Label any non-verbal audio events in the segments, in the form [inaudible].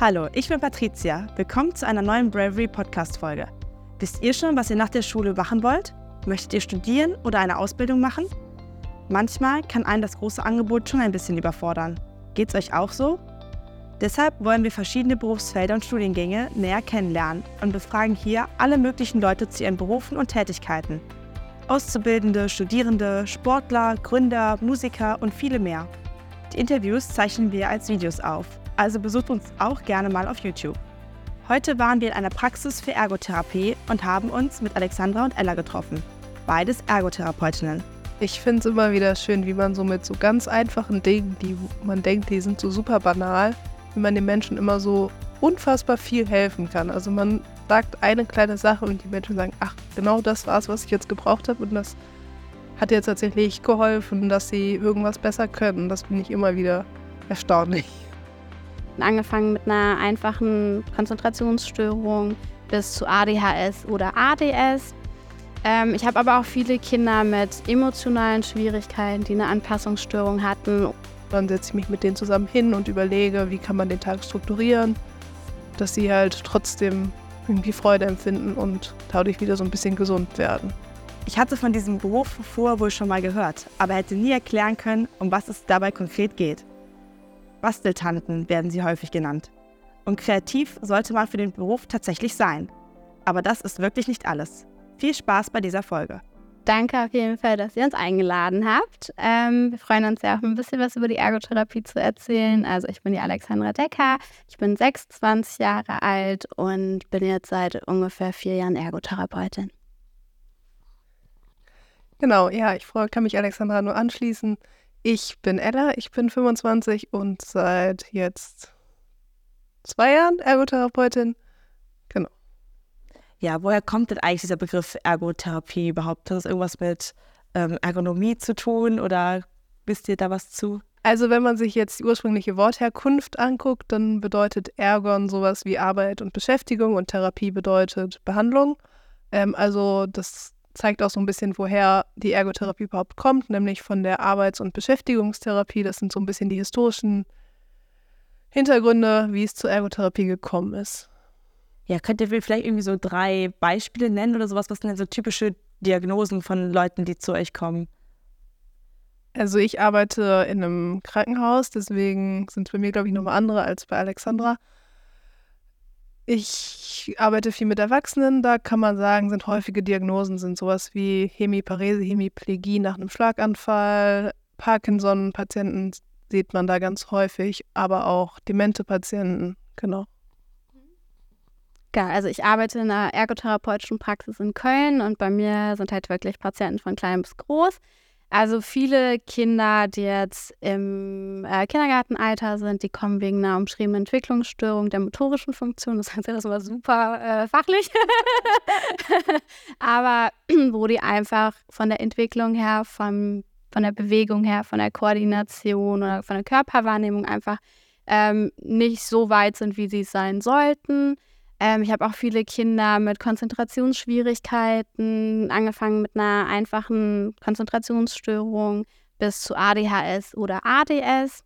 Hallo, ich bin Patricia. Willkommen zu einer neuen Bravery Podcast Folge. Wisst ihr schon, was ihr nach der Schule machen wollt? Möchtet ihr studieren oder eine Ausbildung machen? Manchmal kann einen das große Angebot schon ein bisschen überfordern. Geht's euch auch so? Deshalb wollen wir verschiedene Berufsfelder und Studiengänge näher kennenlernen und befragen hier alle möglichen Leute zu ihren Berufen und Tätigkeiten. Auszubildende, Studierende, Sportler, Gründer, Musiker und viele mehr. Die Interviews zeichnen wir als Videos auf, also besucht uns auch gerne mal auf YouTube. Heute waren wir in einer Praxis für Ergotherapie und haben uns mit Alexandra und Ella getroffen. Beides Ergotherapeutinnen. Ich finde es immer wieder schön, wie man so mit so ganz einfachen Dingen, die man denkt, die sind so super banal, wie man den Menschen immer so unfassbar viel helfen kann. Also man sagt eine kleine Sache und die Menschen sagen, ach, genau das war es, was ich jetzt gebraucht habe und das hat jetzt tatsächlich geholfen, dass sie irgendwas besser können. Das finde ich immer wieder erstaunlich. Angefangen mit einer einfachen Konzentrationsstörung bis zu ADHS oder ADS. Ähm, ich habe aber auch viele Kinder mit emotionalen Schwierigkeiten, die eine Anpassungsstörung hatten dann setze ich mich mit denen zusammen hin und überlege, wie kann man den Tag strukturieren, dass sie halt trotzdem irgendwie Freude empfinden und dadurch wieder so ein bisschen gesund werden. Ich hatte von diesem Beruf vorher wohl schon mal gehört, aber hätte nie erklären können, um was es dabei konkret geht. Basteltanten werden sie häufig genannt. Und kreativ sollte man für den Beruf tatsächlich sein. Aber das ist wirklich nicht alles. Viel Spaß bei dieser Folge. Danke auf jeden Fall, dass ihr uns eingeladen habt. Ähm, wir freuen uns ja auch ein bisschen was über die Ergotherapie zu erzählen. Also ich bin die Alexandra Decker, ich bin 26 Jahre alt und bin jetzt seit ungefähr vier Jahren Ergotherapeutin. Genau, ja, ich kann mich Alexandra nur anschließen. Ich bin Ella, ich bin 25 und seit jetzt zwei Jahren Ergotherapeutin. Ja, woher kommt denn eigentlich dieser Begriff Ergotherapie überhaupt? Hat das irgendwas mit ähm, Ergonomie zu tun oder wisst ihr da was zu? Also wenn man sich jetzt die ursprüngliche Wortherkunft anguckt, dann bedeutet Ergon sowas wie Arbeit und Beschäftigung und Therapie bedeutet Behandlung. Ähm, also das zeigt auch so ein bisschen, woher die Ergotherapie überhaupt kommt, nämlich von der Arbeits- und Beschäftigungstherapie. Das sind so ein bisschen die historischen Hintergründe, wie es zur Ergotherapie gekommen ist. Ja, könnt ihr vielleicht irgendwie so drei Beispiele nennen oder sowas? Was sind denn so typische Diagnosen von Leuten, die zu euch kommen? Also ich arbeite in einem Krankenhaus, deswegen sind es bei mir, glaube ich, nochmal andere als bei Alexandra. Ich arbeite viel mit Erwachsenen, da kann man sagen, sind häufige Diagnosen, sind sowas wie Hemiparese, Hemiplegie nach einem Schlaganfall, Parkinson-Patienten sieht man da ganz häufig, aber auch demente Patienten, genau. Ja, also ich arbeite in einer ergotherapeutischen Praxis in Köln und bei mir sind halt wirklich Patienten von klein bis groß. Also viele Kinder, die jetzt im äh, Kindergartenalter sind, die kommen wegen einer umschriebenen Entwicklungsstörung der motorischen Funktion. Das heißt, das war super äh, fachlich. [laughs] Aber [clears throat] wo die einfach von der Entwicklung her, vom, von der Bewegung her, von der Koordination oder von der Körperwahrnehmung einfach ähm, nicht so weit sind, wie sie es sein sollten ähm, ich habe auch viele Kinder mit Konzentrationsschwierigkeiten, angefangen mit einer einfachen Konzentrationsstörung bis zu ADHS oder ADS.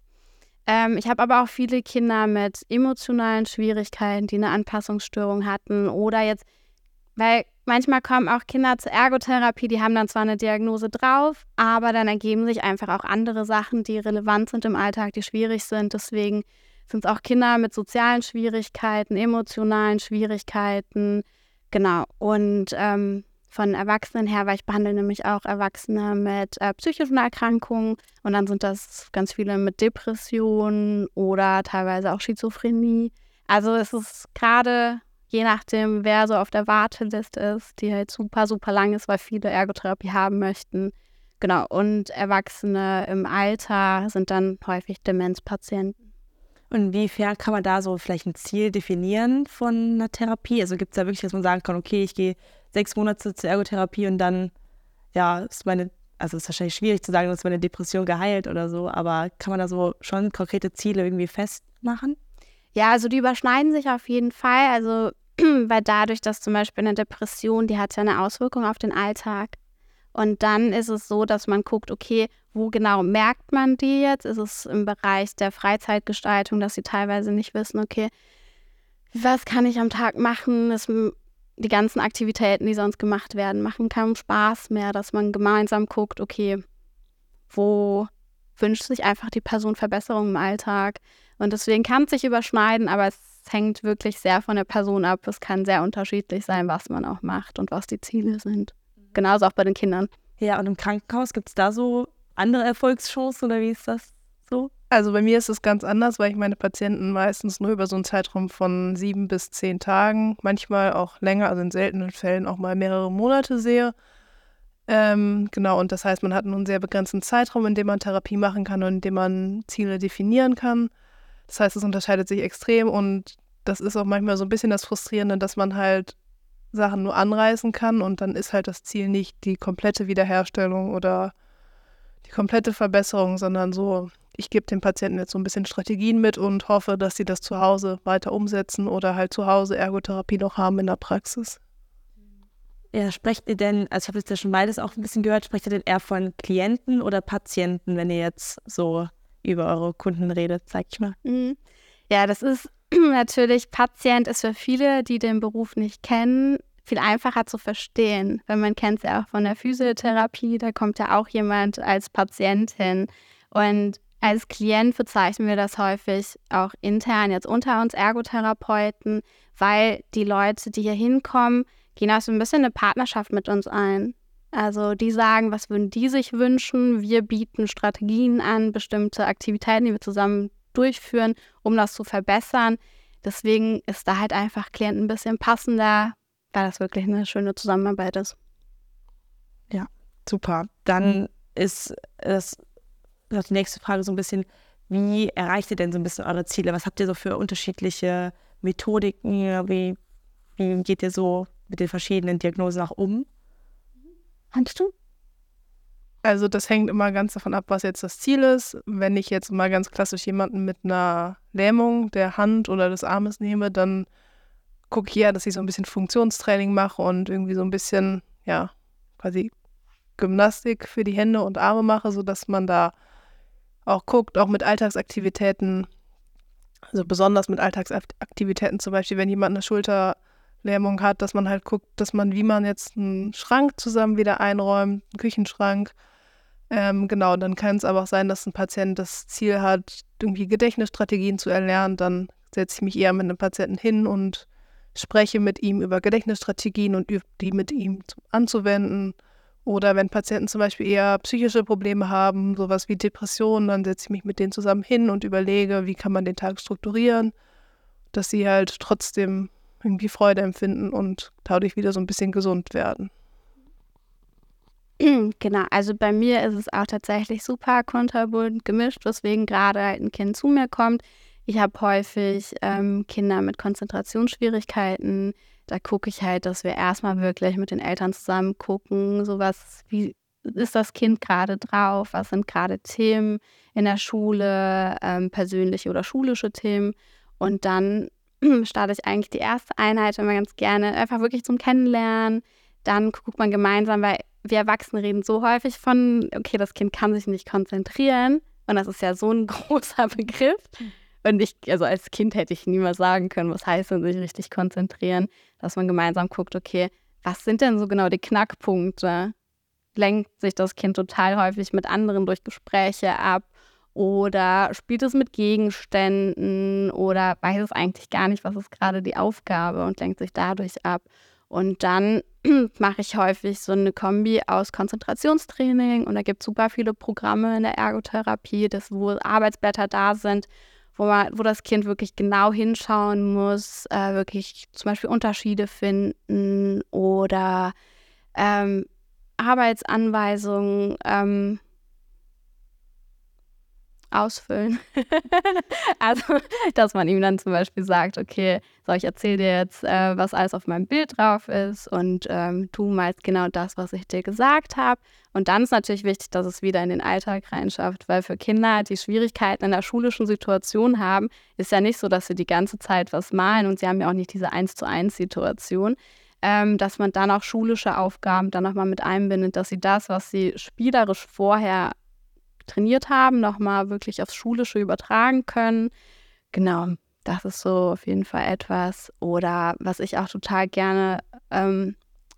Ähm, ich habe aber auch viele Kinder mit emotionalen Schwierigkeiten, die eine Anpassungsstörung hatten oder jetzt, weil manchmal kommen auch Kinder zur Ergotherapie, die haben dann zwar eine Diagnose drauf, aber dann ergeben sich einfach auch andere Sachen, die relevant sind im Alltag, die schwierig sind. Deswegen sind es auch Kinder mit sozialen Schwierigkeiten, emotionalen Schwierigkeiten. Genau. Und ähm, von Erwachsenen her, weil ich behandle nämlich auch Erwachsene mit äh, psychischen Erkrankungen und dann sind das ganz viele mit Depressionen oder teilweise auch Schizophrenie. Also es ist gerade je nachdem, wer so auf der Warteliste ist, die halt super, super lang ist, weil viele Ergotherapie haben möchten. Genau, und Erwachsene im Alter sind dann häufig Demenzpatienten. Und inwiefern kann man da so vielleicht ein Ziel definieren von einer Therapie? Also gibt es da wirklich, dass man sagen kann, okay, ich gehe sechs Monate zur Ergotherapie und dann, ja, ist meine, also ist wahrscheinlich schwierig zu sagen, dass meine Depression geheilt oder so, aber kann man da so schon konkrete Ziele irgendwie festmachen? Ja, also die überschneiden sich auf jeden Fall. Also, [clears throat] weil dadurch, dass zum Beispiel eine Depression, die hat ja eine Auswirkung auf den Alltag. Und dann ist es so, dass man guckt, okay, wo genau merkt man die jetzt? Ist es im Bereich der Freizeitgestaltung, dass sie teilweise nicht wissen, okay, was kann ich am Tag machen, dass die ganzen Aktivitäten, die sonst gemacht werden, machen keinen Spaß mehr, dass man gemeinsam guckt, okay, wo wünscht sich einfach die Person Verbesserung im Alltag. Und deswegen kann es sich überschneiden, aber es hängt wirklich sehr von der Person ab. Es kann sehr unterschiedlich sein, was man auch macht und was die Ziele sind. Genauso auch bei den Kindern. Ja, und im Krankenhaus gibt es da so andere Erfolgschancen oder wie ist das so? Also bei mir ist es ganz anders, weil ich meine Patienten meistens nur über so einen Zeitraum von sieben bis zehn Tagen, manchmal auch länger, also in seltenen Fällen auch mal mehrere Monate sehe. Ähm, genau, und das heißt, man hat einen sehr begrenzten Zeitraum, in dem man Therapie machen kann und in dem man Ziele definieren kann. Das heißt, es unterscheidet sich extrem und das ist auch manchmal so ein bisschen das Frustrierende, dass man halt Sachen nur anreißen kann und dann ist halt das Ziel nicht die komplette Wiederherstellung oder die komplette Verbesserung, sondern so, ich gebe dem Patienten jetzt so ein bisschen Strategien mit und hoffe, dass sie das zu Hause weiter umsetzen oder halt zu Hause Ergotherapie noch haben in der Praxis. Ja, sprecht ihr denn, also ich habe jetzt ja schon beides auch ein bisschen gehört, sprecht ihr denn eher von Klienten oder Patienten, wenn ihr jetzt so über eure Kunden redet, sag ich mal? Mhm. Ja, das ist [clears throat] natürlich, Patient ist für viele, die den Beruf nicht kennen, viel einfacher zu verstehen. Wenn man kennt es ja auch von der Physiotherapie, da kommt ja auch jemand als Patientin. Und als Klient bezeichnen wir das häufig auch intern jetzt unter uns Ergotherapeuten, weil die Leute, die hier hinkommen, gehen auch so ein bisschen eine Partnerschaft mit uns ein. Also die sagen, was würden die sich wünschen? Wir bieten Strategien an, bestimmte Aktivitäten, die wir zusammen durchführen, um das zu verbessern. Deswegen ist da halt einfach Klient ein bisschen passender, weil das wirklich eine schöne Zusammenarbeit ist. Ja, super. Dann mhm. ist es die nächste Frage so ein bisschen, wie erreicht ihr denn so ein bisschen eure Ziele? Was habt ihr so für unterschiedliche Methodiken? Wie, wie geht ihr so mit den verschiedenen Diagnosen auch um? Kannst du? Also das hängt immer ganz davon ab, was jetzt das Ziel ist. Wenn ich jetzt mal ganz klassisch jemanden mit einer Lähmung der Hand oder des Armes nehme, dann gucke ich ja, dass ich so ein bisschen Funktionstraining mache und irgendwie so ein bisschen, ja, quasi Gymnastik für die Hände und Arme mache, sodass man da auch guckt, auch mit Alltagsaktivitäten, also besonders mit Alltagsaktivitäten, zum Beispiel, wenn jemand eine Schulterlähmung hat, dass man halt guckt, dass man, wie man jetzt einen Schrank zusammen wieder einräumt, einen Küchenschrank, ähm, genau, dann kann es aber auch sein, dass ein Patient das Ziel hat, irgendwie Gedächtnisstrategien zu erlernen. Dann setze ich mich eher mit einem Patienten hin und spreche mit ihm über Gedächtnisstrategien und übe die mit ihm anzuwenden. Oder wenn Patienten zum Beispiel eher psychische Probleme haben, sowas wie Depressionen, dann setze ich mich mit denen zusammen hin und überlege, wie kann man den Tag strukturieren, dass sie halt trotzdem irgendwie Freude empfinden und dadurch wieder so ein bisschen gesund werden. [clears throat] Genau, also bei mir ist es auch tatsächlich super kunterbunt gemischt, weswegen gerade halt ein Kind zu mir kommt. Ich habe häufig ähm, Kinder mit Konzentrationsschwierigkeiten. Da gucke ich halt, dass wir erstmal wirklich mit den Eltern zusammen gucken, sowas wie ist das Kind gerade drauf, was sind gerade Themen in der Schule, ähm, persönliche oder schulische Themen. Und dann [clears throat] starte ich eigentlich die erste Einheit immer ganz gerne, einfach wirklich zum Kennenlernen. Dann guckt man gemeinsam, weil wir Erwachsene reden so häufig von, okay, das Kind kann sich nicht konzentrieren. Und das ist ja so ein [laughs] großer Begriff. Und ich, also als Kind hätte ich niemals sagen können, was heißt denn sich richtig konzentrieren, dass man gemeinsam guckt, okay, was sind denn so genau die Knackpunkte? Lenkt sich das Kind total häufig mit anderen durch Gespräche ab oder spielt es mit Gegenständen oder weiß es eigentlich gar nicht, was ist gerade die Aufgabe und lenkt sich dadurch ab. Und dann [clears throat] mache ich häufig so eine Kombi aus Konzentrationstraining und da gibt es super viele Programme in der Ergotherapie, das, wo Arbeitsblätter da sind, wo, man, wo das Kind wirklich genau hinschauen muss, äh, wirklich zum Beispiel Unterschiede finden oder ähm, Arbeitsanweisungen ähm, ausfüllen. [laughs] also, dass man ihm dann zum Beispiel sagt, okay, so, ich erzähle dir jetzt, äh, was alles auf meinem Bild drauf ist und ähm, du malst genau das, was ich dir gesagt habe. Und dann ist natürlich wichtig, dass es wieder in den Alltag reinschafft, weil für Kinder, die Schwierigkeiten in der schulischen Situation haben, ist ja nicht so, dass sie die ganze Zeit was malen und sie haben ja auch nicht diese Eins zu eins Situation. Ähm, dass man dann auch schulische Aufgaben dann nochmal mit einbindet, dass sie das, was sie spielerisch vorher trainiert haben, nochmal wirklich aufs Schulische übertragen können. Genau. Das ist so auf jeden Fall etwas. Oder was ich auch total gerne ähm,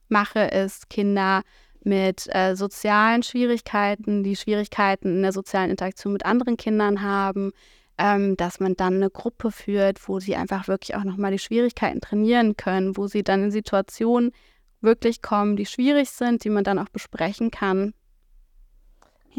mache, ist Kinder mit äh, sozialen Schwierigkeiten, die Schwierigkeiten in der sozialen Interaktion mit anderen Kindern haben, ähm, dass man dann eine Gruppe führt, wo sie einfach wirklich auch nochmal die Schwierigkeiten trainieren können, wo sie dann in Situationen wirklich kommen, die schwierig sind, die man dann auch besprechen kann.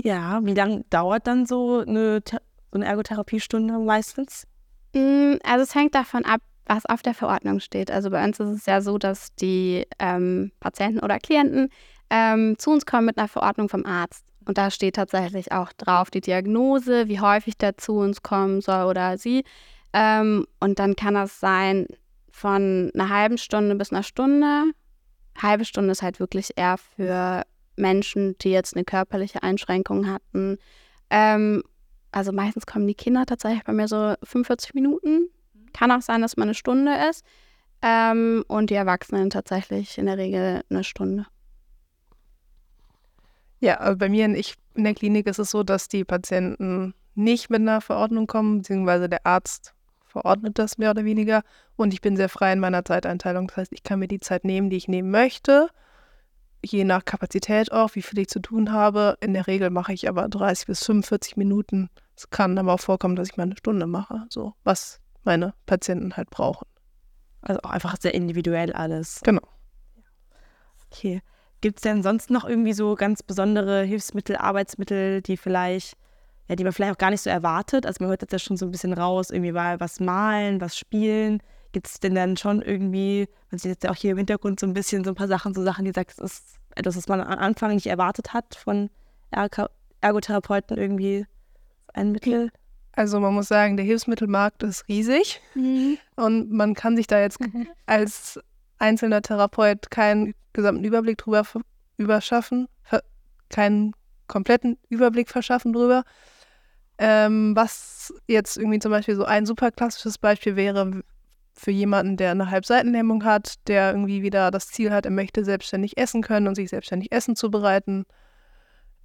Ja, wie lange dauert dann so eine, so eine Ergotherapiestunde meistens? Mm, also es hängt davon ab, was auf der Verordnung steht. Also bei uns ist es ja so, dass die ähm, Patienten oder Klienten ähm, zu uns kommen mit einer Verordnung vom Arzt. Und da steht tatsächlich auch drauf die Diagnose, wie häufig der zu uns kommen soll oder sie. Ähm, und dann kann das sein von einer halben Stunde bis einer Stunde. Halbe Stunde ist halt wirklich eher für Menschen, die jetzt eine körperliche Einschränkung hatten. Ähm, also meistens kommen die Kinder tatsächlich bei mir so 45 Minuten. Kann auch sein, dass man eine Stunde ist. Ähm, und die Erwachsenen tatsächlich in der Regel eine Stunde. Ja, also bei mir in, ich, in der Klinik ist es so, dass die Patienten nicht mit einer Verordnung kommen, beziehungsweise der Arzt verordnet das mehr oder weniger. Und ich bin sehr frei in meiner Zeiteinteilung. Das heißt, ich kann mir die Zeit nehmen, die ich nehmen möchte. Je nach Kapazität auch, wie viel ich zu tun habe. In der Regel mache ich aber 30 bis 45 Minuten. Es kann aber auch vorkommen, dass ich mal eine Stunde mache. So, was meine Patienten halt brauchen. Also auch einfach sehr individuell alles. Genau. Okay. Gibt es denn sonst noch irgendwie so ganz besondere Hilfsmittel, Arbeitsmittel, die vielleicht, ja, die man vielleicht auch gar nicht so erwartet? Also man hört jetzt ja schon so ein bisschen raus, irgendwie mal was malen, was spielen. Gibt es denn dann schon irgendwie, man sieht jetzt ja auch hier im Hintergrund so ein bisschen so ein paar Sachen, so Sachen, die sagt, das ist etwas, was man am Anfang nicht erwartet hat von Ergotherapeuten irgendwie ein Mittel? Also man muss sagen, der Hilfsmittelmarkt ist riesig mhm. und man kann sich da jetzt als einzelner Therapeut keinen gesamten Überblick drüber überschaffen, keinen kompletten Überblick verschaffen drüber. Ähm, was jetzt irgendwie zum Beispiel so ein super klassisches Beispiel wäre für jemanden, der eine Halbseitenlähmung hat, der irgendwie wieder das Ziel hat, er möchte selbstständig essen können und sich selbstständig Essen zubereiten.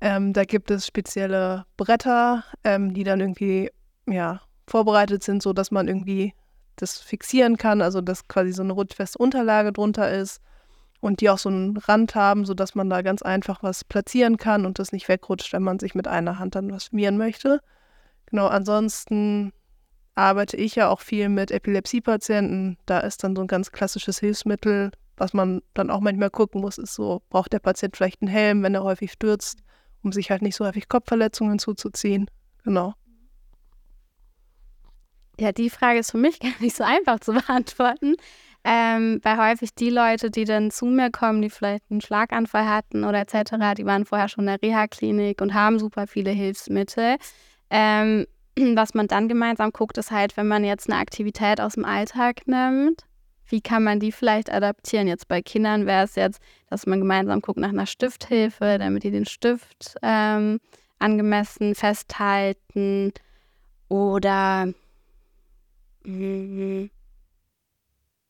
Ähm, da gibt es spezielle Bretter, ähm, die dann irgendwie ja, vorbereitet sind, sodass man irgendwie das fixieren kann, also dass quasi so eine rutschfeste Unterlage drunter ist und die auch so einen Rand haben, sodass man da ganz einfach was platzieren kann und das nicht wegrutscht, wenn man sich mit einer Hand dann was schmieren möchte. Genau, ansonsten arbeite ich ja auch viel mit Epilepsiepatienten. Da ist dann so ein ganz klassisches Hilfsmittel, was man dann auch manchmal gucken muss, ist so, braucht der Patient vielleicht einen Helm, wenn er häufig stürzt, um sich halt nicht so häufig Kopfverletzungen zuzuziehen. Genau. Ja, die Frage ist für mich [laughs] gar nicht so einfach zu beantworten. Ähm, weil häufig die Leute, die dann zu mir kommen, die vielleicht einen Schlaganfall hatten oder etc., die waren vorher schon in der Reha-Klinik und haben super viele Hilfsmittel. Ähm, [clears throat] was man dann gemeinsam guckt, ist halt, wenn man jetzt eine Aktivität aus dem Alltag nimmt, wie kann man die vielleicht adaptieren? Jetzt bei Kindern wäre es jetzt, dass man gemeinsam guckt nach einer Stifthilfe, damit die den Stift ähm, angemessen festhalten oder Mhm.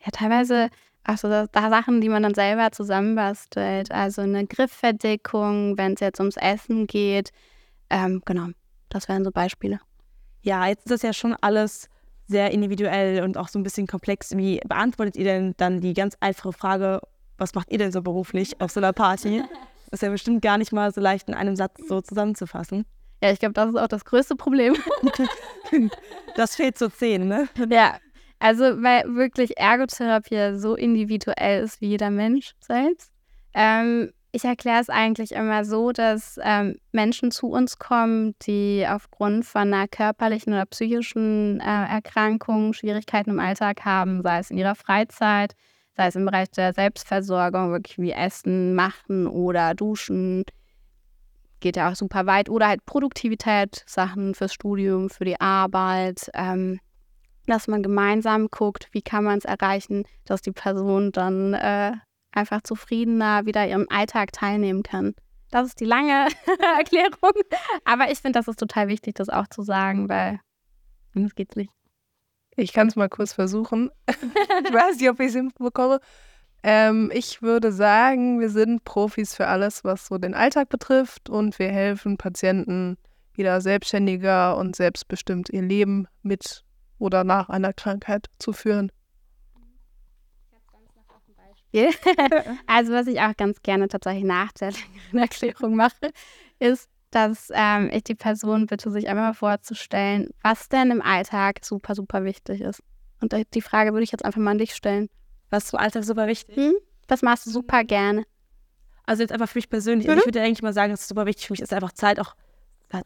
Ja, teilweise auch so da, Sachen, die man dann selber zusammenbastelt. Also eine Griffverdeckung, wenn es jetzt ums Essen geht. Ähm, genau, das wären so Beispiele. Ja, jetzt ist das ja schon alles sehr individuell und auch so ein bisschen komplex. Wie beantwortet ihr denn dann die ganz einfache Frage, was macht ihr denn so beruflich auf so einer Party? [laughs] Das ist ja bestimmt gar nicht mal so leicht in einem Satz so zusammenzufassen. Ja, ich glaube, das ist auch das größte Problem. [laughs] das fehlt zu zehn, ne? Ja, also weil wirklich Ergotherapie so individuell ist wie jeder Mensch selbst. Ähm, ich erkläre es eigentlich immer so, dass ähm, Menschen zu uns kommen, die aufgrund von einer körperlichen oder psychischen äh, Erkrankung Schwierigkeiten im Alltag haben, sei es in ihrer Freizeit, sei es im Bereich der Selbstversorgung, wirklich wie Essen, Machen oder Duschen, geht ja auch super weit. Oder halt Produktivität, Sachen fürs Studium, für die Arbeit. Ähm, dass man gemeinsam guckt, wie kann man es erreichen, dass die Person dann äh, einfach zufriedener wieder ihrem Alltag teilnehmen kann. Das ist die lange [laughs] Erklärung. Aber ich finde, das ist total wichtig, das auch zu sagen, weil sonst geht's nicht. Ich kann es mal kurz versuchen. [laughs] ich weiß nicht, ob ich es hinbekomme. Ähm, ich würde sagen, wir sind Profis für alles, was so den Alltag betrifft und wir helfen Patienten wieder selbstständiger und selbstbestimmt ihr Leben mit oder nach einer Krankheit zu führen. [laughs] also was ich auch ganz gerne tatsächlich nach der längeren Erklärung mache, ist, dass ähm, ich die Person bitte, sich einfach mal vorzustellen, was denn im Alltag super, super wichtig ist. Und die Frage würde ich jetzt einfach mal an dich stellen. Was im Alltag super wichtig? Hm? Was machst du super gerne? Also jetzt einfach für mich persönlich. Mhm. Also ich würde eigentlich mal sagen, dass es super wichtig für mich ist, einfach Zeit auch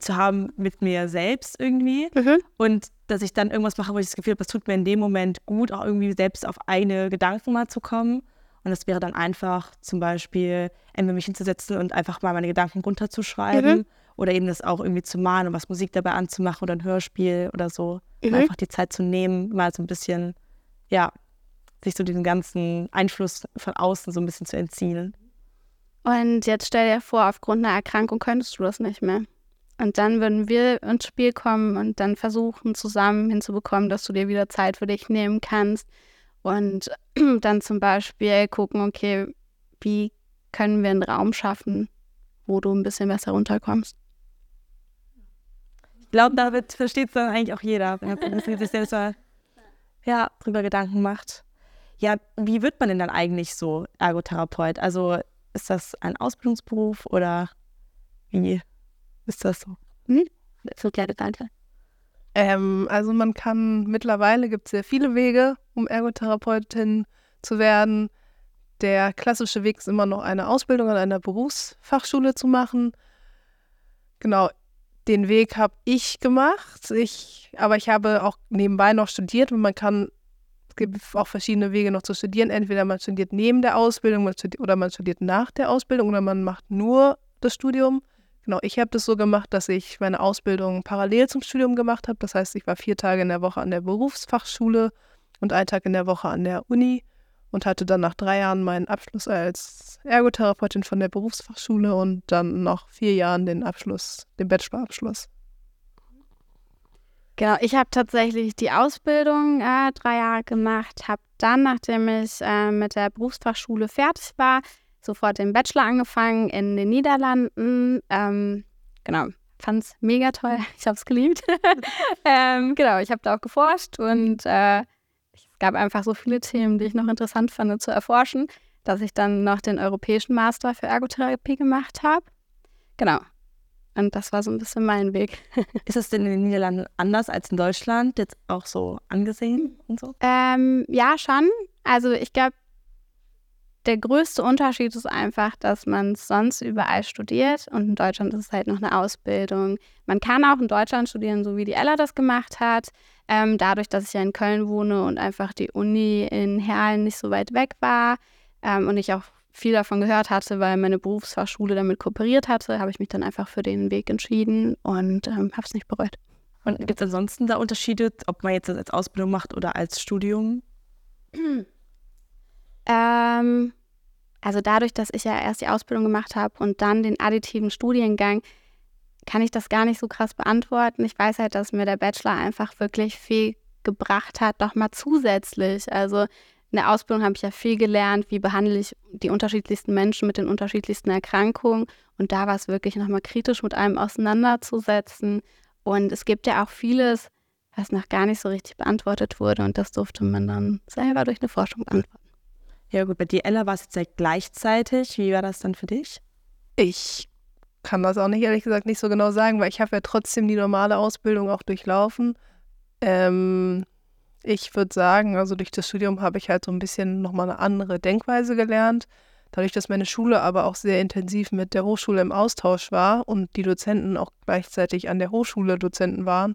zu haben mit mir selbst irgendwie. Mhm. Und dass ich dann irgendwas mache, wo ich das Gefühl habe, das tut mir in dem Moment gut, auch irgendwie selbst auf eigene Gedanken mal zu kommen. Und das wäre dann einfach zum Beispiel, entweder mich hinzusetzen und einfach mal meine Gedanken runterzuschreiben mhm. oder eben das auch irgendwie zu malen und was Musik dabei anzumachen oder ein Hörspiel oder so. Mhm. Und einfach die Zeit zu nehmen, mal so ein bisschen, ja, sich so diesen ganzen Einfluss von außen so ein bisschen zu entziehen. Und jetzt stell dir vor, aufgrund einer Erkrankung könntest du das nicht mehr. Und dann würden wir ins Spiel kommen und dann versuchen, zusammen hinzubekommen, dass du dir wieder Zeit für dich nehmen kannst. Und [clears throat] dann zum Beispiel gucken, okay, wie können wir einen Raum schaffen, wo du ein bisschen besser runterkommst. Ich glaube, damit versteht es dann eigentlich auch jeder, wenn man sich selbst mal [laughs] ja, drüber Gedanken macht. Ja, wie wird man denn dann eigentlich so Ergotherapeut? Also ist das ein Ausbildungsberuf oder wie? Ist das so? Hm? So kleine Danke. Ähm, also man kann, mittlerweile gibt es sehr viele Wege, um Ergotherapeutin zu werden. Der klassische Weg ist immer noch eine Ausbildung an einer Berufsfachschule zu machen. Genau, den Weg habe ich gemacht. Ich, aber ich habe auch nebenbei noch studiert und man kann, es gibt auch verschiedene Wege noch zu studieren. Entweder man studiert neben der Ausbildung man studiert, oder man studiert nach der Ausbildung oder man macht nur das Studium. Genau, ich habe das so gemacht, dass ich meine Ausbildung parallel zum Studium gemacht habe. Das heißt, ich war vier Tage in der Woche an der Berufsfachschule und einen Tag in der Woche an der Uni und hatte dann nach drei Jahren meinen Abschluss als Ergotherapeutin von der Berufsfachschule und dann nach vier Jahren den Abschluss, den Bachelorabschluss. Genau, ich habe tatsächlich die Ausbildung äh, drei Jahre gemacht, habe dann, nachdem ich äh, mit der Berufsfachschule fertig war, sofort den Bachelor angefangen in den Niederlanden. Ähm, genau, fand es mega toll. [laughs] Ich habe es geliebt. [laughs] ähm, genau, ich habe da auch geforscht und äh, es gab einfach so viele Themen, die ich noch interessant fand zu erforschen, dass ich dann noch den europäischen Master für Ergotherapie gemacht habe. Genau. Und das war so ein bisschen mein Weg. [laughs] Ist es denn in den Niederlanden anders als in Deutschland jetzt auch so angesehen und so? Ähm, ja, schon. Also ich glaube, der größte Unterschied ist einfach, dass man es sonst überall studiert und in Deutschland ist es halt noch eine Ausbildung. Man kann auch in Deutschland studieren, so wie die Ella das gemacht hat. Ähm, dadurch, dass ich ja in Köln wohne und einfach die Uni in Herlen nicht so weit weg war ähm, und ich auch viel davon gehört hatte, weil meine Berufsfachschule damit kooperiert hatte, habe ich mich dann einfach für den Weg entschieden und ähm, habe es nicht bereut. Und gibt es ansonsten da Unterschiede, ob man jetzt das als Ausbildung macht oder als Studium? [clears throat] Ähm, also dadurch, dass ich ja erst die Ausbildung gemacht habe und dann den additiven Studiengang, kann ich das gar nicht so krass beantworten. Ich weiß halt, dass mir der Bachelor einfach wirklich viel gebracht hat, nochmal zusätzlich. Also in der Ausbildung habe ich ja viel gelernt, wie behandle ich die unterschiedlichsten Menschen mit den unterschiedlichsten Erkrankungen. Und da war es wirklich nochmal kritisch mit einem auseinanderzusetzen. Und es gibt ja auch vieles, was noch gar nicht so richtig beantwortet wurde. Und das durfte man dann selber durch eine Forschung beantworten. Ja gut, bei dir, Ella, war es jetzt ja gleichzeitig. Wie war das dann für dich? Ich kann das auch nicht, ehrlich gesagt, nicht so genau sagen, weil ich habe ja trotzdem die normale Ausbildung auch durchlaufen. Ähm, ich würde sagen, also durch das Studium habe ich halt so ein bisschen nochmal eine andere Denkweise gelernt. Dadurch, dass meine Schule aber auch sehr intensiv mit der Hochschule im Austausch war und die Dozenten auch gleichzeitig an der Hochschule Dozenten waren,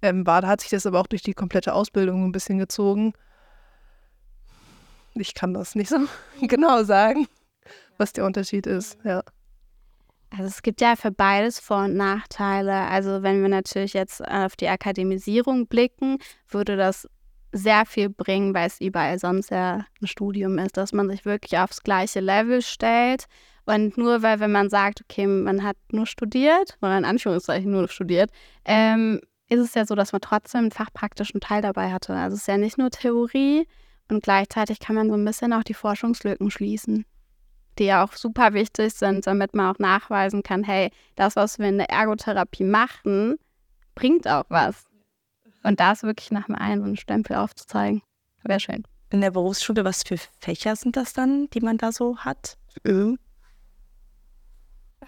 ähm, war, hat sich das aber auch durch die komplette Ausbildung ein bisschen gezogen. Ich kann das nicht so [laughs] genau sagen, was der Unterschied ist, ja. Also es gibt ja für beides Vor- und Nachteile. Also wenn wir natürlich jetzt auf die Akademisierung blicken, würde das sehr viel bringen, weil es überall sonst ja ein Studium ist, dass man sich wirklich aufs gleiche Level stellt. Und nur weil, wenn man sagt, okay, man hat nur studiert, oder in Anführungszeichen nur studiert, ähm, ist es ja so, dass man trotzdem einen fachpraktischen Teil dabei hatte. Also es ist ja nicht nur Theorie, und gleichzeitig kann man so ein bisschen auch die Forschungslücken schließen, die ja auch super wichtig sind, damit man auch nachweisen kann, hey, das, was wir in der Ergotherapie machen, bringt auch was. Und das wirklich nach dem einen und Stempel aufzuzeigen, wäre schön. In der Berufsschule, was für Fächer sind das dann, die man da so hat? Mhm.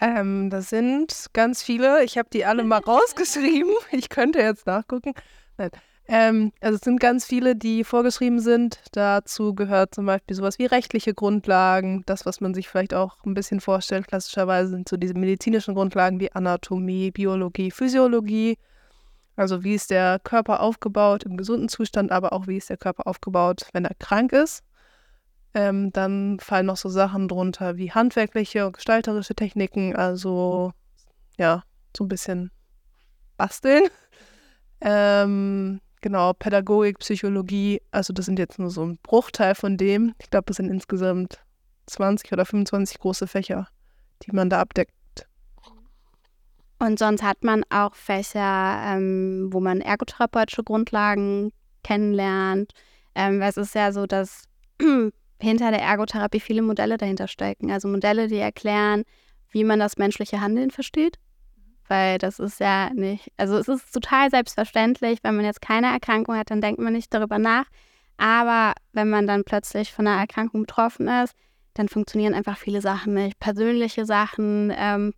Ähm, das sind ganz viele. Ich habe die alle mal [laughs] rausgeschrieben. Ich könnte jetzt nachgucken. Nein. Ähm, also es sind ganz viele, die vorgeschrieben sind. Dazu gehört zum Beispiel sowas wie rechtliche Grundlagen, das, was man sich vielleicht auch ein bisschen vorstellt. Klassischerweise sind so diese medizinischen Grundlagen wie Anatomie, Biologie, Physiologie. Also wie ist der Körper aufgebaut im gesunden Zustand, aber auch wie ist der Körper aufgebaut, wenn er krank ist. Ähm, dann fallen noch so Sachen drunter wie handwerkliche und gestalterische Techniken, also ja, so ein bisschen basteln. Ähm, genau, Pädagogik, Psychologie, also das sind jetzt nur so ein Bruchteil von dem. Ich glaube, das sind insgesamt 20 oder 25 große Fächer, die man da abdeckt. Und sonst hat man auch Fächer, ähm, wo man ergotherapeutische Grundlagen kennenlernt. Ähm, es ist ja so, dass [clears throat] hinter der Ergotherapie viele Modelle dahinter stecken. Also Modelle, die erklären, wie man das menschliche Handeln versteht. Weil das ist ja nicht, also es ist total selbstverständlich, wenn man jetzt keine Erkrankung hat, dann denkt man nicht darüber nach. Aber wenn man dann plötzlich von einer Erkrankung betroffen ist, dann funktionieren einfach viele Sachen nicht. Persönliche Sachen, ähm,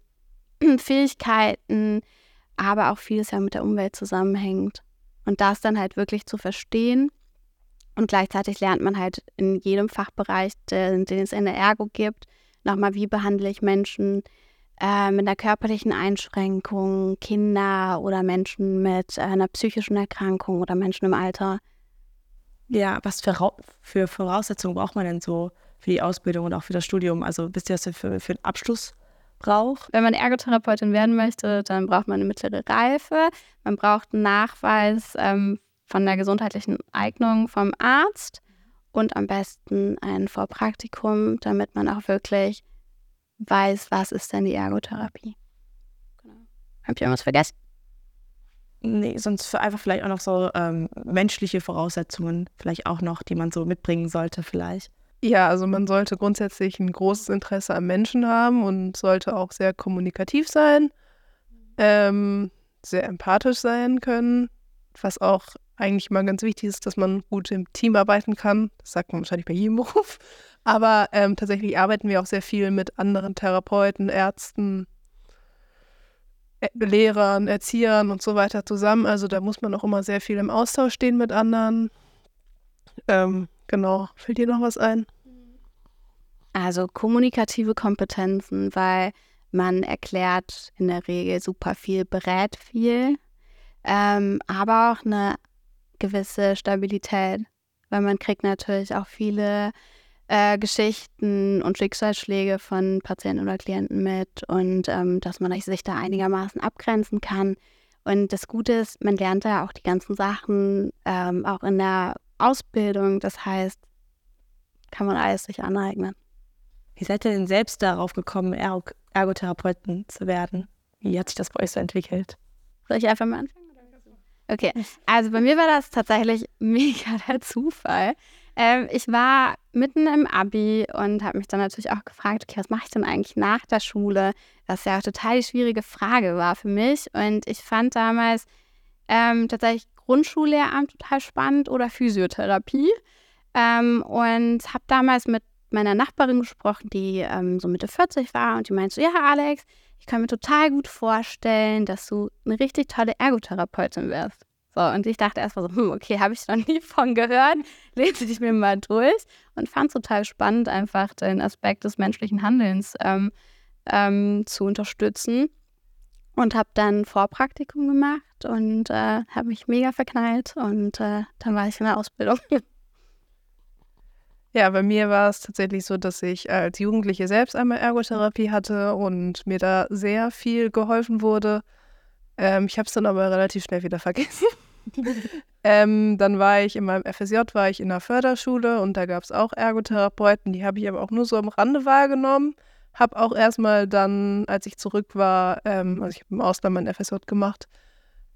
[clears throat] Fähigkeiten, aber auch vieles ja mit der Umwelt zusammenhängt. Und das dann halt wirklich zu verstehen. Und gleichzeitig lernt man halt in jedem Fachbereich, den, den es in der Ergo gibt, nochmal, wie behandle ich Menschen äh, mit einer körperlichen Einschränkung, Kinder oder Menschen mit äh, einer psychischen Erkrankung oder Menschen im Alter. Ja, was für, für Voraussetzungen braucht man denn so für die Ausbildung und auch für das Studium? Also wisst ihr, was ihr für, für einen Abschluss braucht. Wenn man Ergotherapeutin werden möchte, dann braucht man eine mittlere Reife. Man braucht einen Nachweis ähm, von der gesundheitlichen Eignung vom Arzt und am besten ein Vorpraktikum, damit man auch wirklich weiß, was ist denn die Ergotherapie. Genau. Habe ich irgendwas vergessen? Nee, sonst für einfach vielleicht auch noch so ähm, menschliche Voraussetzungen, vielleicht auch noch, die man so mitbringen sollte, vielleicht. Ja, also man sollte grundsätzlich ein großes Interesse am Menschen haben und sollte auch sehr kommunikativ sein, ähm, sehr empathisch sein können, was auch eigentlich mal ganz wichtig ist, dass man gut im Team arbeiten kann. Das sagt man wahrscheinlich bei jedem [laughs] Beruf. Aber ähm, tatsächlich arbeiten wir auch sehr viel mit anderen Therapeuten, Ärzten, äh, Lehrern, Erziehern und so weiter zusammen. Also da muss man auch immer sehr viel im Austausch stehen mit anderen. Ähm, Genau. Fällt dir noch was ein? Also kommunikative Kompetenzen, weil man erklärt in der Regel super viel, berät viel, ähm, aber auch eine gewisse Stabilität, weil man kriegt natürlich auch viele äh, Geschichten und Schicksalsschläge von Patienten oder Klienten mit und ähm, dass man sich da einigermaßen abgrenzen kann. Und das Gute ist, man lernt da auch die ganzen Sachen ähm, auch in der Ausbildung. Das heißt, kann man alles sich aneignen. Wie seid ihr denn selbst darauf gekommen, Erg Ergotherapeuten zu werden? Wie hat sich das bei euch so entwickelt? Soll ich einfach mal anfangen? Okay, also bei mir war das tatsächlich [laughs] mega der Zufall. Ähm, ich war mitten im Abi und habe mich dann natürlich auch gefragt, okay, was mache ich denn eigentlich nach der Schule? Was ja auch total die schwierige Frage war für mich. Und ich fand damals ähm, tatsächlich Grundschullehramt total spannend oder Physiotherapie. Ähm, und habe damals mit meiner Nachbarin gesprochen, die ähm, so Mitte 40 war und die meinte so, ja Alex, ich kann mir total gut vorstellen, dass du eine richtig tolle Ergotherapeutin wirst. So, und ich dachte erstmal so, hm, okay, habe ich noch nie von gehört, lese ich mir mal durch und fand es total spannend, einfach den Aspekt des menschlichen Handelns ähm, ähm, zu unterstützen und habe dann Vorpraktikum gemacht und äh, habe mich mega verknallt und äh, dann war ich in der Ausbildung. [laughs] Ja, bei mir war es tatsächlich so, dass ich als Jugendliche selbst einmal Ergotherapie hatte und mir da sehr viel geholfen wurde. Ähm, ich habe es dann aber relativ schnell wieder vergessen. Ähm, dann war ich in meinem FSJ, war ich in der Förderschule und da gab es auch Ergotherapeuten, die habe ich aber auch nur so am Rande wahrgenommen. Habe auch erstmal dann, als ich zurück war, ähm, also ich habe im Ausland mein FSJ gemacht,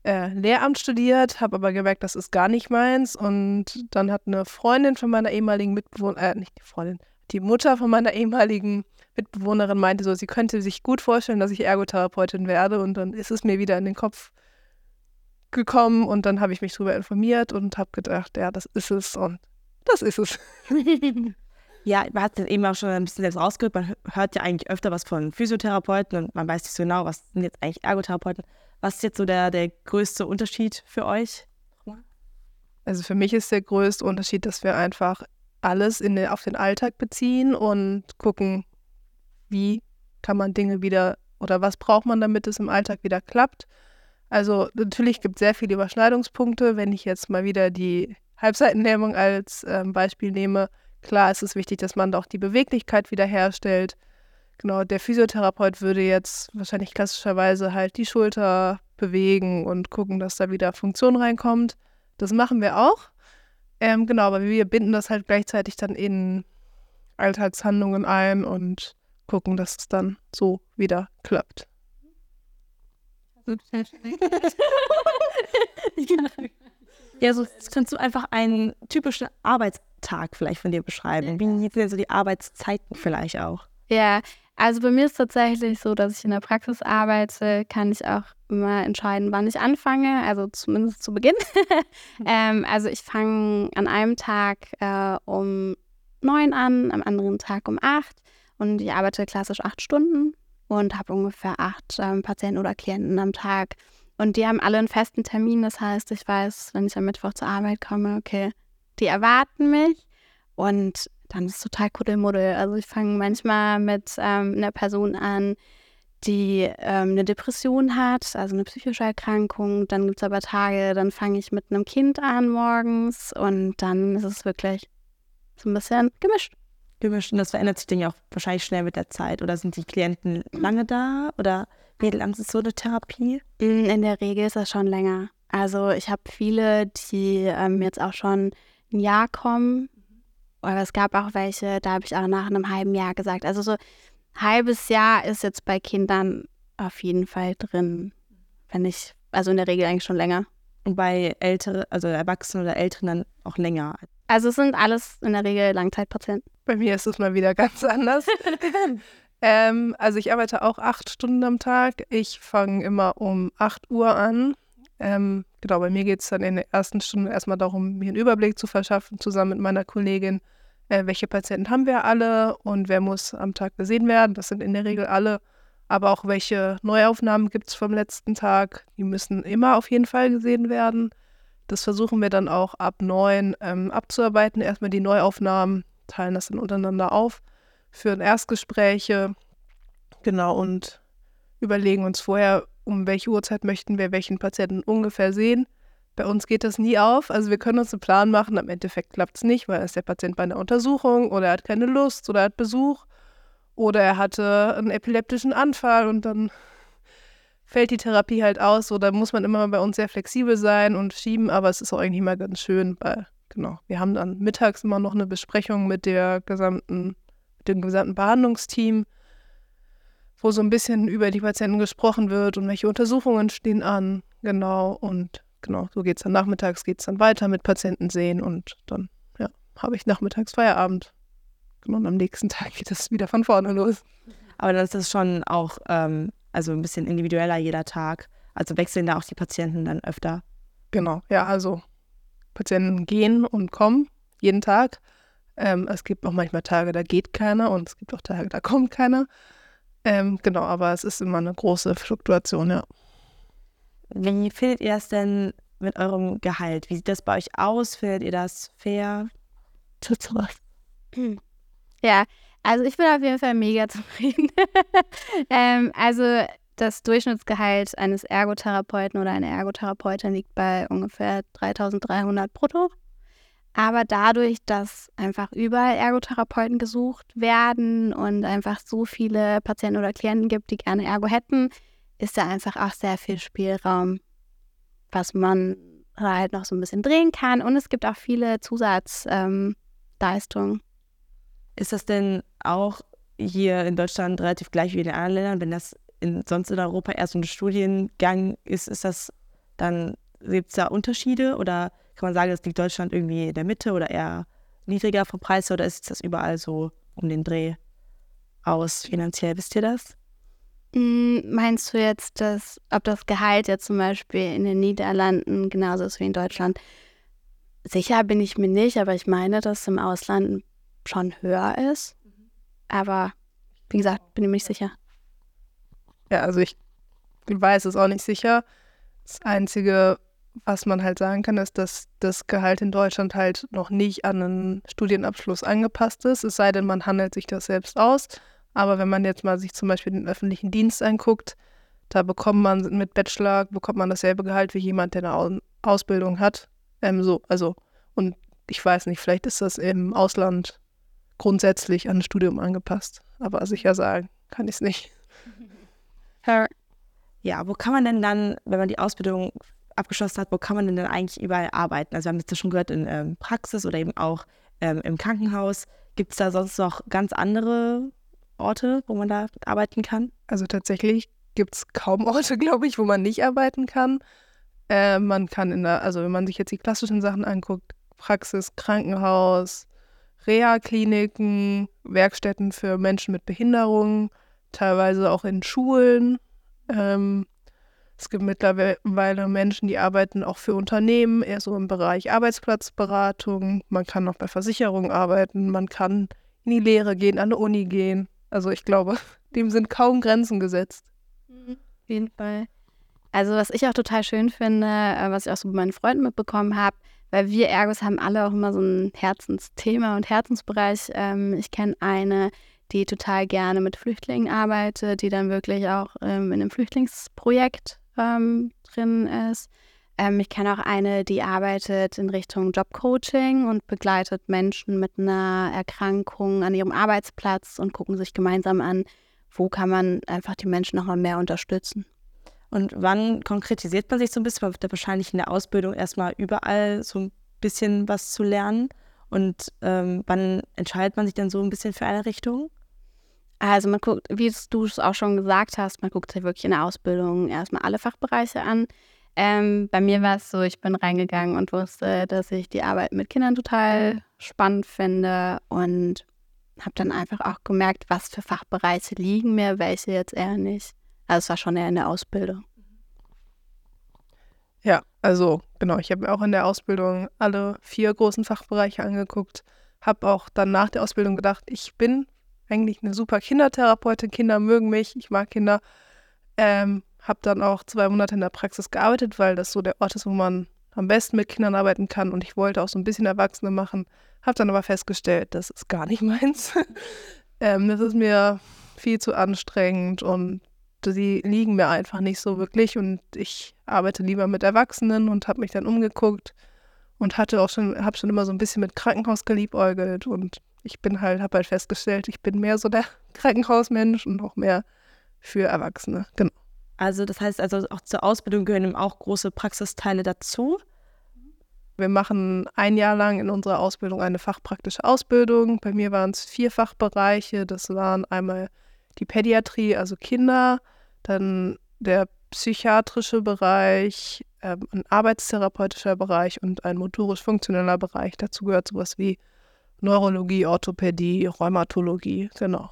äh, Lehramt studiert, habe aber gemerkt, das ist gar nicht meins. Und dann hat eine Freundin von meiner ehemaligen Mitbewohnerin, äh, nicht die Freundin, die Mutter von meiner ehemaligen Mitbewohnerin meinte so, sie könnte sich gut vorstellen, dass ich Ergotherapeutin werde. Und dann ist es mir wieder in den Kopf gekommen und dann habe ich mich darüber informiert und habe gedacht, ja, das ist es und das ist es. [laughs] Ja, man hat es eben auch schon ein bisschen selbst rausgehört. Man hört ja eigentlich öfter was von Physiotherapeuten und man weiß nicht so genau, was sind jetzt eigentlich Ergotherapeuten. Was ist jetzt so der, der größte Unterschied für euch? Also für mich ist der größte Unterschied, dass wir einfach alles in den, auf den Alltag beziehen und gucken, wie kann man Dinge wieder oder was braucht man, damit es im Alltag wieder klappt. Also natürlich gibt es sehr viele Überschneidungspunkte. Wenn ich jetzt mal wieder die Halbseitenlähmung als ähm, Beispiel nehme, klar ist es wichtig, dass man auch die Beweglichkeit wiederherstellt. Genau, der Physiotherapeut würde jetzt wahrscheinlich klassischerweise halt die Schulter bewegen und gucken, dass da wieder Funktion reinkommt. Das machen wir auch. Ähm, genau, aber wir binden das halt gleichzeitig dann in Alltagshandlungen ein und gucken, dass es dann so wieder klappt. [laughs] ja, so kannst du einfach einen typischen Arbeitstag vielleicht von dir beschreiben. Wie sind denn so die Arbeitszeiten vielleicht auch? Ja, also bei mir ist tatsächlich so, dass ich in der Praxis arbeite, kann ich auch immer entscheiden, wann ich anfange, also zumindest zu Beginn. [laughs] ähm, also ich fange an einem Tag äh, um neun an, am anderen Tag um acht und ich arbeite klassisch acht Stunden und habe ungefähr acht ähm, Patienten oder Klienten am Tag. Und die haben alle einen festen Termin. Das heißt, ich weiß, wenn ich am Mittwoch zur Arbeit komme, okay, die erwarten mich. Und dann ist es total Kuddelmuddel. Also ich fange manchmal mit ähm, einer Person an, die ähm, eine Depression hat, also eine psychische Erkrankung. Dann gibt es aber Tage, dann fange ich mit einem Kind an morgens und dann ist es wirklich so ein bisschen gemischt. Gemischt und das verändert sich dann ja auch wahrscheinlich schnell mit der Zeit. Oder sind die Klienten lange da oder wie lang ist so eine Therapie? Mm, in der Regel ist das schon länger. Also ich habe viele, die ähm, jetzt auch schon ein Jahr kommen. Aber es gab auch welche, da habe ich auch nach einem halben Jahr gesagt. Also so halbes Jahr ist jetzt bei Kindern auf jeden Fall drin. Wenn ich, also in der Regel eigentlich schon länger. Und bei älteren, also Erwachsenen oder Älteren dann auch länger. Also es sind alles in der Regel Langzeitpatienten. Bei mir ist es mal wieder ganz anders. [laughs] ähm, also ich arbeite auch acht Stunden am Tag. Ich fange immer um 8 Uhr an. Ähm, genau, bei mir geht es dann in der ersten Stunde erstmal darum, mir einen Überblick zu verschaffen, zusammen mit meiner Kollegin, äh, welche Patienten haben wir alle und wer muss am Tag gesehen werden. Das sind in der Regel alle. Aber auch welche Neuaufnahmen gibt es vom letzten Tag. Die müssen immer auf jeden Fall gesehen werden. Das versuchen wir dann auch ab neun ähm, abzuarbeiten. Erstmal die Neuaufnahmen, teilen das dann untereinander auf, führen Erstgespräche, genau, und überlegen uns vorher, um welche Uhrzeit möchten wir welchen Patienten ungefähr sehen. Bei uns geht das nie auf. Also wir können uns einen Plan machen, am Endeffekt klappt es nicht, weil ist der Patient bei einer Untersuchung oder er hat keine Lust oder er hat Besuch oder er hatte einen epileptischen Anfall und dann fällt die Therapie halt aus. Oder muss man immer bei uns sehr flexibel sein und schieben, aber es ist auch eigentlich mal ganz schön, weil genau, wir haben dann mittags immer noch eine Besprechung mit der gesamten, mit dem gesamten Behandlungsteam, wo so ein bisschen über die Patienten gesprochen wird und welche Untersuchungen stehen an, genau und genau, so geht es dann nachmittags, geht es dann weiter mit Patienten sehen und dann, ja, habe ich nachmittags Feierabend. Genau, und am nächsten [laughs] Tag geht es wieder von vorne los. Aber das ist schon auch, ähm, also ein bisschen individueller jeder Tag. Also wechseln da auch die Patienten dann öfter. Genau, ja, also Patienten gehen und kommen jeden Tag. Ähm, es gibt auch manchmal Tage, da geht keiner und es gibt auch Tage, da kommt keiner. Ähm, genau, aber es ist immer eine große Fluktuation, ja. Wie findet ihr das denn mit eurem Gehalt? Wie sieht das bei euch aus? Findet ihr das fair? Ja, also ich bin auf jeden Fall mega [laughs] zufrieden. ähm, also das Durchschnittsgehalt eines Ergotherapeuten oder einer Ergotherapeutin liegt bei ungefähr 3300 brutto. Aber dadurch, dass einfach überall Ergotherapeuten gesucht werden und einfach so viele Patienten oder Klienten gibt, die gerne Ergo hätten, ist da einfach auch sehr viel Spielraum, was man halt noch so ein bisschen drehen kann. Und es gibt auch viele Zusatzleistungen. Ähm, ist das denn auch hier in Deutschland relativ gleich wie in den anderen Ländern? Wenn das in, sonst in Europa erst ein Studiengang ist, ist das dann, gibt es da Unterschiede oder kann man sagen, das liegt Deutschland irgendwie in der Mitte oder eher niedriger vom Preis oder ist das überall so um den Dreh aus finanziell? Wisst ihr das? Hm, meinst du jetzt, dass, ob das Gehalt jetzt zum Beispiel in den Niederlanden genauso ist wie in Deutschland? Sicher bin ich mir nicht, aber ich meine, dass im Ausland schon höher ist. Aber wie gesagt, bin ich mir nicht sicher. Ja, also ich weiß es auch nicht sicher. Das Einzige, was man halt sagen kann, ist, dass das Gehalt in Deutschland halt noch nicht an einen Studienabschluss angepasst ist, es sei denn, man handelt sich das selbst aus. Aber wenn man jetzt mal sich zum Beispiel den öffentlichen Dienst anguckt, da bekommt man mit Bachelor bekommt man dasselbe Gehalt wie jemand, der eine Ausbildung hat. Ähm, so, also, und ich weiß nicht, vielleicht ist das im Ausland grundsätzlich an ein Studium angepasst. Aber sicher sagen kann ich es nicht. [laughs] Ja, wo kann man denn dann, wenn man die Ausbildung abgeschlossen hat, wo kann man denn dann eigentlich überall arbeiten? Also wir haben jetzt schon gehört in ähm, Praxis oder eben auch ähm, im Krankenhaus. Gibt es da sonst noch ganz andere Orte, wo man da arbeiten kann? Also tatsächlich gibt es kaum [laughs] Orte, glaube ich, wo man nicht arbeiten kann. Äh, man kann in der, also wenn man sich jetzt die klassischen Sachen anguckt, Praxis, Krankenhaus, Reha-Kliniken, Werkstätten für Menschen mit Behinderungen, teilweise auch in Schulen. Ähm, es gibt mittlerweile Menschen, die arbeiten auch für Unternehmen, eher so im Bereich Arbeitsplatzberatung. Man kann auch bei Versicherungen arbeiten, man kann in die Lehre gehen, an eine Uni gehen. Also ich glaube, [laughs] dem sind kaum Grenzen gesetzt. Mhm, auf jeden Fall. Also was ich auch total schön finde, äh, was ich auch so bei meinen Freunden mitbekommen habe, weil wir Ergos haben alle auch immer so ein Herzensthema und Herzensbereich. Ähm, ich kenne eine, die total gerne mit Flüchtlingen arbeitet, die dann wirklich auch ähm, in einem Flüchtlingsprojekt ähm, drin ist. ich kenne auch eine, die arbeitet in Richtung Jobcoaching und begleitet Menschen mit einer Erkrankung an ihrem Arbeitsplatz und gucken sich gemeinsam an, wo kann man einfach die Menschen noch mal mehr unterstützen. Und wann konkretisiert man sich so ein bisschen? Man wird ja wahrscheinlich in der Ausbildung erstmal überall so ein bisschen was zu lernen. Und ähm, wann entscheidet man sich dann so ein bisschen für eine Richtung? Also man guckt, wie du es auch schon gesagt hast, man guckt sich wirklich in der Ausbildung erstmal alle Fachbereiche an. Ähm, bei mir war es so, ich bin reingegangen und wusste, dass ich die Arbeit mit Kindern total spannend finde und habe dann einfach auch gemerkt, was für Fachbereiche liegen mir, welche jetzt eher nicht. Also es war schon eher in der Ausbildung. Ja, also genau, ich habe mir auch in der Ausbildung alle vier großen Fachbereiche angeguckt, habe auch dann nach der Ausbildung gedacht, ich bin eigentlich eine super Kindertherapeutin, Kinder mögen mich, ich mag Kinder. Ähm, habe dann auch zwei Monate in der Praxis gearbeitet, weil das so der Ort ist, wo man am besten mit Kindern arbeiten kann und ich wollte auch so ein bisschen Erwachsene machen. Habe dann aber festgestellt, das ist gar nicht [laughs] meins. ähm, das ist mir viel zu anstrengend und die liegen mir einfach nicht so wirklich und ich arbeite lieber mit Erwachsenen und habe mich dann umgeguckt und hatte auch schon, habe schon immer so ein bisschen mit Krankenhaus geliebäugelt und ich bin halt, habe halt festgestellt, ich bin mehr so der [laughs] Krankenhausmensch und auch mehr für Erwachsene, genau. Also das heißt also auch zur Ausbildung gehören auch große Praxisteile dazu. Wir machen ein Jahr lang in unserer Ausbildung eine fachpraktische Ausbildung. Bei mir waren es vier Fachbereiche. Das waren einmal die Pädiatrie, also Kinder, dann der psychiatrische Bereich, äh, ein arbeitstherapeutischer Bereich und ein motorisch-funktioneller Bereich. Dazu gehört sowas wie Neurologie, Orthopädie, Rheumatologie, genau.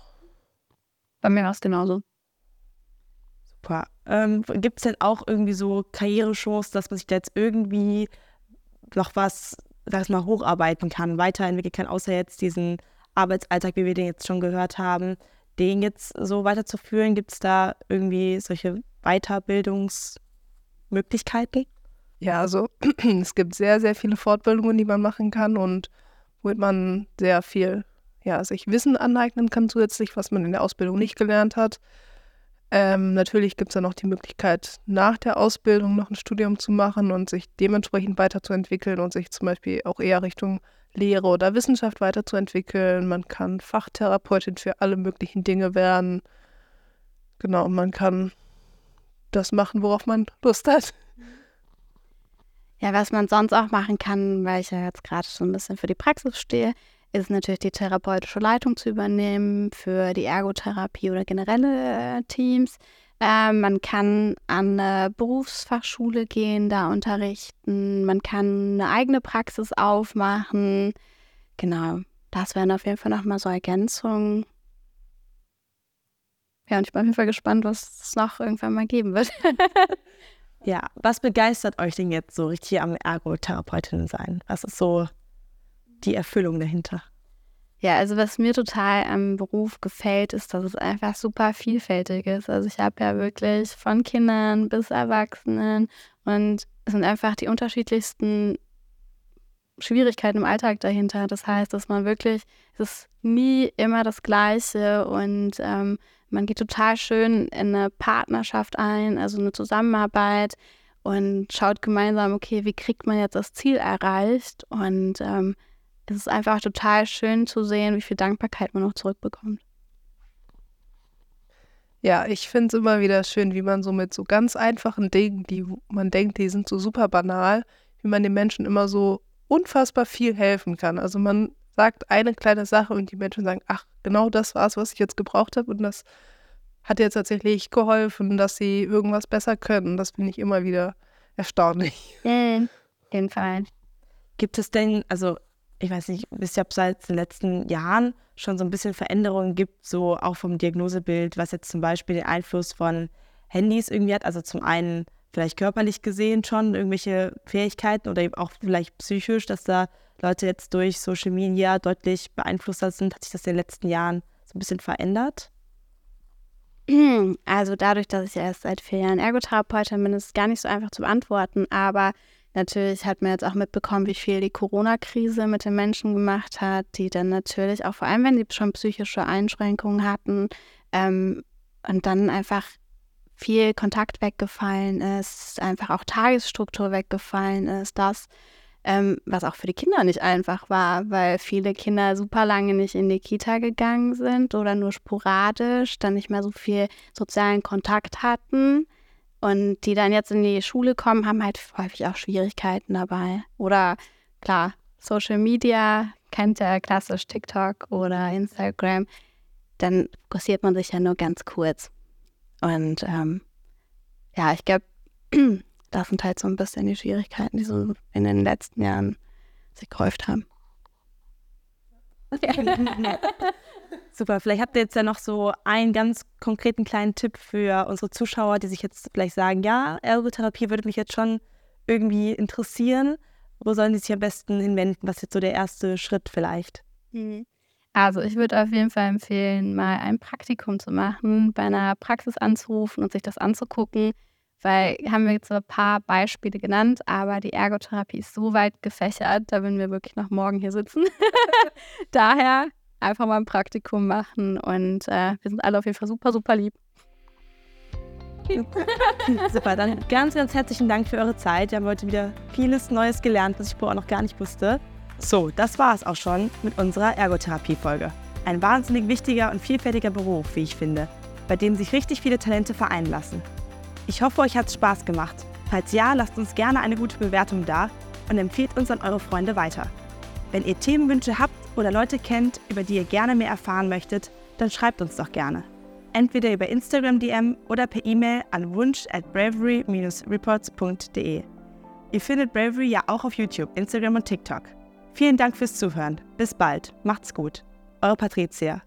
Bei mir war es genauso. Super. Ähm, Gibt es denn auch irgendwie so Karrierechancen, dass man sich da jetzt irgendwie noch was, sag ich mal, hocharbeiten kann, weiterentwickeln kann, außer jetzt diesen Arbeitsalltag, wie wir den jetzt schon gehört haben? Den jetzt so weiterzuführen? Gibt es da irgendwie solche Weiterbildungsmöglichkeiten? Ja, also [clears throat] es gibt sehr, sehr viele Fortbildungen, die man machen kann und womit man sehr viel ja, sich Wissen aneignen kann zusätzlich, was man in der Ausbildung nicht gelernt hat. Ähm, natürlich gibt es dann auch die Möglichkeit, nach der Ausbildung noch ein Studium zu machen und sich dementsprechend weiterzuentwickeln und sich zum Beispiel auch eher Richtung Lehre oder Wissenschaft weiterzuentwickeln. Man kann Fachtherapeutin für alle möglichen Dinge werden. Genau, man kann das machen, worauf man Lust hat. Ja, was man sonst auch machen kann, weil ich ja jetzt gerade schon ein bisschen für die Praxis stehe, ist natürlich die therapeutische Leitung zu übernehmen für die Ergotherapie oder generelle äh, Teams. Äh, man kann an eine Berufsfachschule gehen, da unterrichten. Man kann eine eigene Praxis aufmachen. Genau, das wären auf jeden Fall nochmal so Ergänzungen. Ja, und ich bin auf jeden Fall gespannt, was es noch irgendwann mal geben wird. [laughs] ja, was begeistert euch denn jetzt so richtig am Ergotherapeutin sein? Was ist so die Erfüllung dahinter? Ja, also was mir total am Beruf gefällt, ist, dass es einfach super vielfältig ist. Also ich habe ja wirklich von Kindern bis Erwachsenen und es sind einfach die unterschiedlichsten Schwierigkeiten im Alltag dahinter. Das heißt, dass man wirklich, es ist nie immer das Gleiche und ähm, man geht total schön in eine Partnerschaft ein, also eine Zusammenarbeit und schaut gemeinsam, okay, wie kriegt man jetzt das Ziel erreicht und ähm, es ist einfach total schön zu sehen, wie viel Dankbarkeit man noch zurückbekommt. Ja, ich finde es immer wieder schön, wie man so mit so ganz einfachen Dingen, die man denkt, die sind so super banal, wie man den Menschen immer so unfassbar viel helfen kann. Also man sagt eine kleine Sache und die Menschen sagen, ach, genau das war es, was ich jetzt gebraucht habe und das hat jetzt tatsächlich geholfen, dass sie irgendwas besser können. Das finde ich immer wieder erstaunlich. Mhm, jeden Fall. Gibt es denn, also ich weiß nicht, wisst ihr, ob es seit den letzten Jahren schon so ein bisschen Veränderungen gibt, so auch vom Diagnosebild, was jetzt zum Beispiel den Einfluss von Handys irgendwie hat. Also zum einen vielleicht körperlich gesehen schon irgendwelche Fähigkeiten oder eben auch vielleicht psychisch, dass da Leute jetzt durch Social Media deutlich beeinflusster sind. Hat sich das in den letzten Jahren so ein bisschen verändert? [clears throat] Also dadurch, dass ich ja erst seit vier Jahren Ergotherapeutin bin, ist es gar nicht so einfach zu beantworten. Aber Natürlich hat man jetzt auch mitbekommen, wie viel die Corona-Krise mit den Menschen gemacht hat, die dann natürlich auch vor allem, wenn sie schon psychische Einschränkungen hatten ähm, und dann einfach viel Kontakt weggefallen ist, einfach auch Tagesstruktur weggefallen ist, das, ähm, was auch für die Kinder nicht einfach war, weil viele Kinder super lange nicht in die Kita gegangen sind oder nur sporadisch, dann nicht mehr so viel sozialen Kontakt hatten. Und die dann jetzt in die Schule kommen, haben halt häufig auch Schwierigkeiten dabei. Oder klar, Social Media, kennt ja klassisch TikTok oder Instagram, dann fokussiert man sich ja nur ganz kurz. Und ähm, ja, ich glaube, [clears throat] das sind halt so ein bisschen die Schwierigkeiten, die so in den letzten Jahren sich gehäuft haben. [laughs] Super, vielleicht habt ihr jetzt ja noch so einen ganz konkreten kleinen Tipp für unsere Zuschauer, die sich jetzt vielleicht sagen, ja, Ergotherapie würde mich jetzt schon irgendwie interessieren. Wo sollen sie sich am besten hinwenden? Was ist jetzt so der erste Schritt vielleicht? Mhm. Also ich würde auf jeden Fall empfehlen, mal ein Praktikum zu machen, bei einer Praxis anzurufen und sich das anzugucken, weil haben wir jetzt ein paar Beispiele genannt, aber die Ergotherapie ist so weit gefächert, da würden wir wirklich noch morgen hier sitzen. [laughs] Daher einfach mal ein Praktikum machen und äh, wir sind alle auf jeden Fall super, super lieb. [laughs] Super, dann ganz, ganz herzlichen Dank für eure Zeit. Wir haben heute wieder vieles Neues gelernt, was ich vorher noch gar nicht wusste. So, das war es auch schon mit unserer Ergotherapie-Folge. Ein wahnsinnig wichtiger und vielfältiger Beruf, wie ich finde, bei dem sich richtig viele Talente vereinen lassen. Ich hoffe, euch hat es Spaß gemacht. Falls ja, lasst uns gerne eine gute Bewertung da und empfehlt uns an eure Freunde weiter. Wenn ihr Themenwünsche habt oder Leute kennt, über die ihr gerne mehr erfahren möchtet, dann schreibt uns doch gerne. Entweder über Instagram DM oder per E-Mail an wunsch at bravery-reports.de. Ihr findet Bravery ja auch auf YouTube, Instagram und TikTok. Vielen Dank fürs Zuhören. Bis bald. Macht's gut. Eure Patricia.